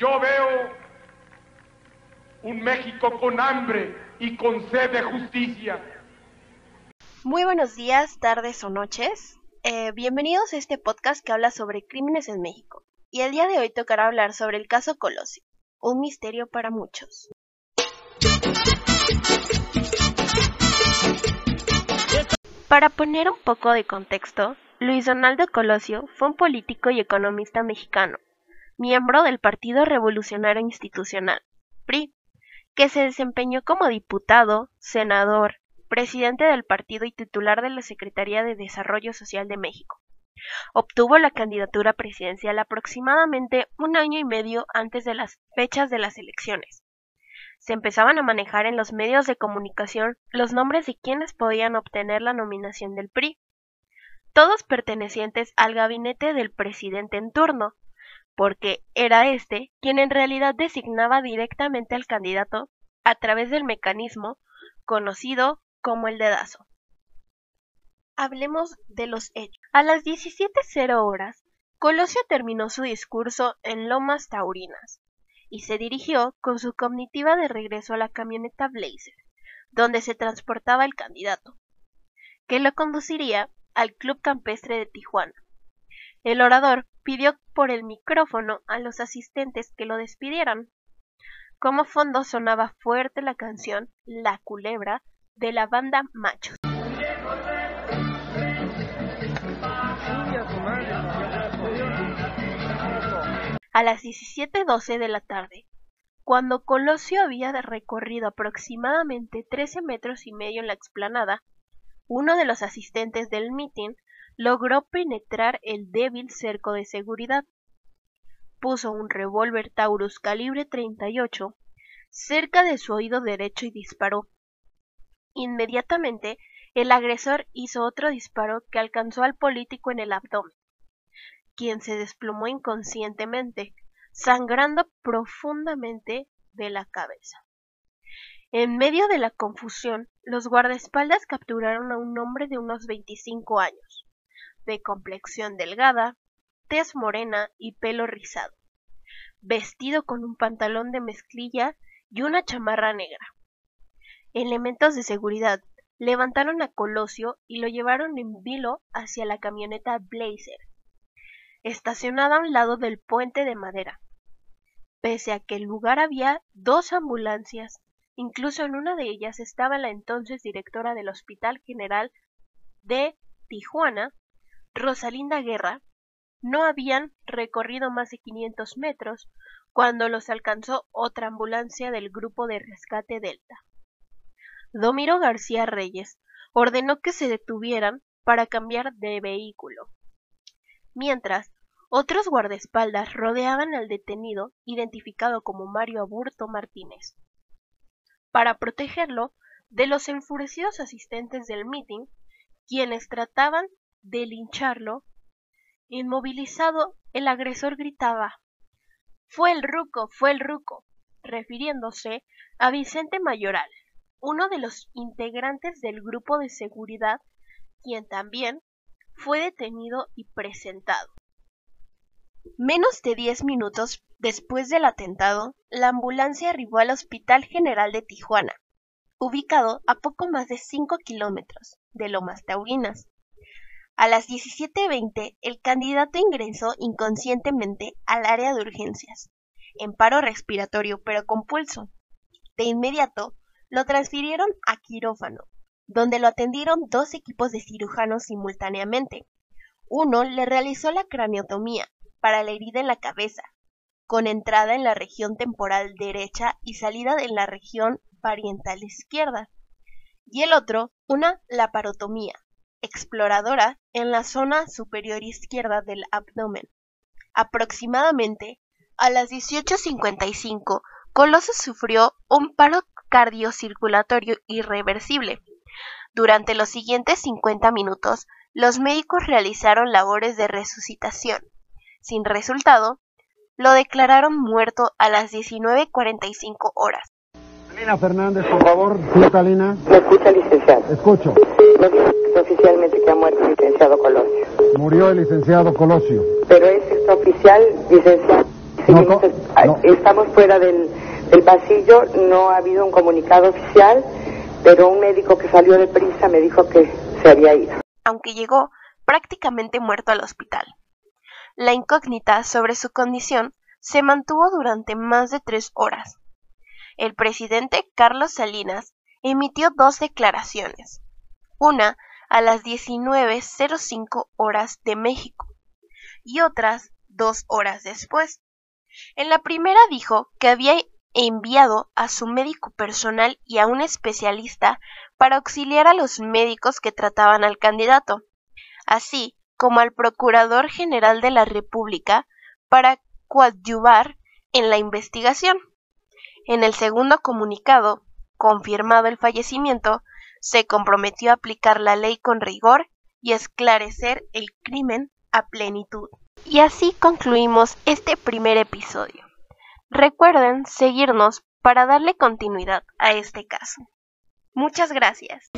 Yo veo un México con hambre y con sed de justicia. Muy buenos días, tardes o noches. Eh, bienvenidos a este podcast que habla sobre crímenes en México. Y el día de hoy tocará hablar sobre el caso Colosio, un misterio para muchos. Para poner un poco de contexto, Luis Donaldo Colosio fue un político y economista mexicano, miembro del Partido Revolucionario Institucional, PRI, que se desempeñó como diputado, senador, presidente del partido y titular de la Secretaría de Desarrollo Social de México. Obtuvo la candidatura presidencial aproximadamente un año y medio antes de las fechas de las elecciones. Se empezaban a manejar en los medios de comunicación los nombres de quienes podían obtener la nominación del PRI, todos pertenecientes al gabinete del presidente en turno, porque era éste quien en realidad designaba directamente al candidato a través del mecanismo conocido como el dedazo. Hablemos de los hechos. A las 17.00 horas, Colosio terminó su discurso en Lomas Taurinas y se dirigió con su comitiva de regreso a la camioneta Blazer, donde se transportaba el candidato, que lo conduciría al Club Campestre de Tijuana. El orador pidió por el micrófono a los asistentes que lo despidieran. Como fondo sonaba fuerte la canción La Culebra de la banda Machos. A las 17.12 de la tarde, cuando Colosio había recorrido aproximadamente 13 metros y medio en la explanada, uno de los asistentes del mitin logró penetrar el débil cerco de seguridad. Puso un revólver Taurus calibre 38 cerca de su oído derecho y disparó. Inmediatamente, el agresor hizo otro disparo que alcanzó al político en el abdomen, quien se desplomó inconscientemente, sangrando profundamente de la cabeza. En medio de la confusión, los guardaespaldas capturaron a un hombre de unos 25 años, de complexión delgada, tez morena y pelo rizado, vestido con un pantalón de mezclilla y una chamarra negra. Elementos de seguridad levantaron a Colosio y lo llevaron en vilo hacia la camioneta Blazer, estacionada a un lado del puente de madera. Pese a que el lugar había dos ambulancias Incluso en una de ellas estaba la entonces directora del Hospital General de Tijuana, Rosalinda Guerra. No habían recorrido más de 500 metros cuando los alcanzó otra ambulancia del Grupo de Rescate Delta. Domiro García Reyes ordenó que se detuvieran para cambiar de vehículo. Mientras, otros guardaespaldas rodeaban al detenido, identificado como Mario Aburto Martínez para protegerlo de los enfurecidos asistentes del mitin, quienes trataban de lincharlo. Inmovilizado, el agresor gritaba Fue el ruco, fue el ruco, refiriéndose a Vicente Mayoral, uno de los integrantes del grupo de seguridad, quien también fue detenido y presentado. Menos de diez minutos después del atentado, la ambulancia arribó al Hospital General de Tijuana, ubicado a poco más de cinco kilómetros de Lomas Taurinas. A las 17.20, el candidato ingresó inconscientemente al área de urgencias, en paro respiratorio pero con pulso. De inmediato, lo transfirieron a quirófano, donde lo atendieron dos equipos de cirujanos simultáneamente. Uno le realizó la craniotomía para la herida en la cabeza, con entrada en la región temporal derecha y salida en la región pariental izquierda, y el otro una laparotomía exploradora en la zona superior izquierda del abdomen. Aproximadamente a las 18.55, Coloso sufrió un paro cardiocirculatorio irreversible. Durante los siguientes 50 minutos, los médicos realizaron labores de resucitación, sin resultado, lo declararon muerto a las 19.45 horas. Talina Fernández, por favor. Sí, Talina. ¿Me escucha, licenciado? Escucho. Oficialmente que ha muerto el licenciado Colosio. Murió el licenciado Colosio. Pero es extraoficial, licenciado. Estamos fuera del, del pasillo, no ha habido un comunicado oficial, pero un médico que salió de prisa me dijo que se había ido. aunque llegó prácticamente muerto al hospital. La incógnita sobre su condición se mantuvo durante más de tres horas. El presidente Carlos Salinas emitió dos declaraciones, una a las 19.05 horas de México y otras dos horas después. En la primera dijo que había enviado a su médico personal y a un especialista para auxiliar a los médicos que trataban al candidato, así como al Procurador General de la República para coadyuvar en la investigación. En el segundo comunicado, confirmado el fallecimiento, se comprometió a aplicar la ley con rigor y esclarecer el crimen a plenitud. Y así concluimos este primer episodio. Recuerden seguirnos para darle continuidad a este caso. Muchas gracias.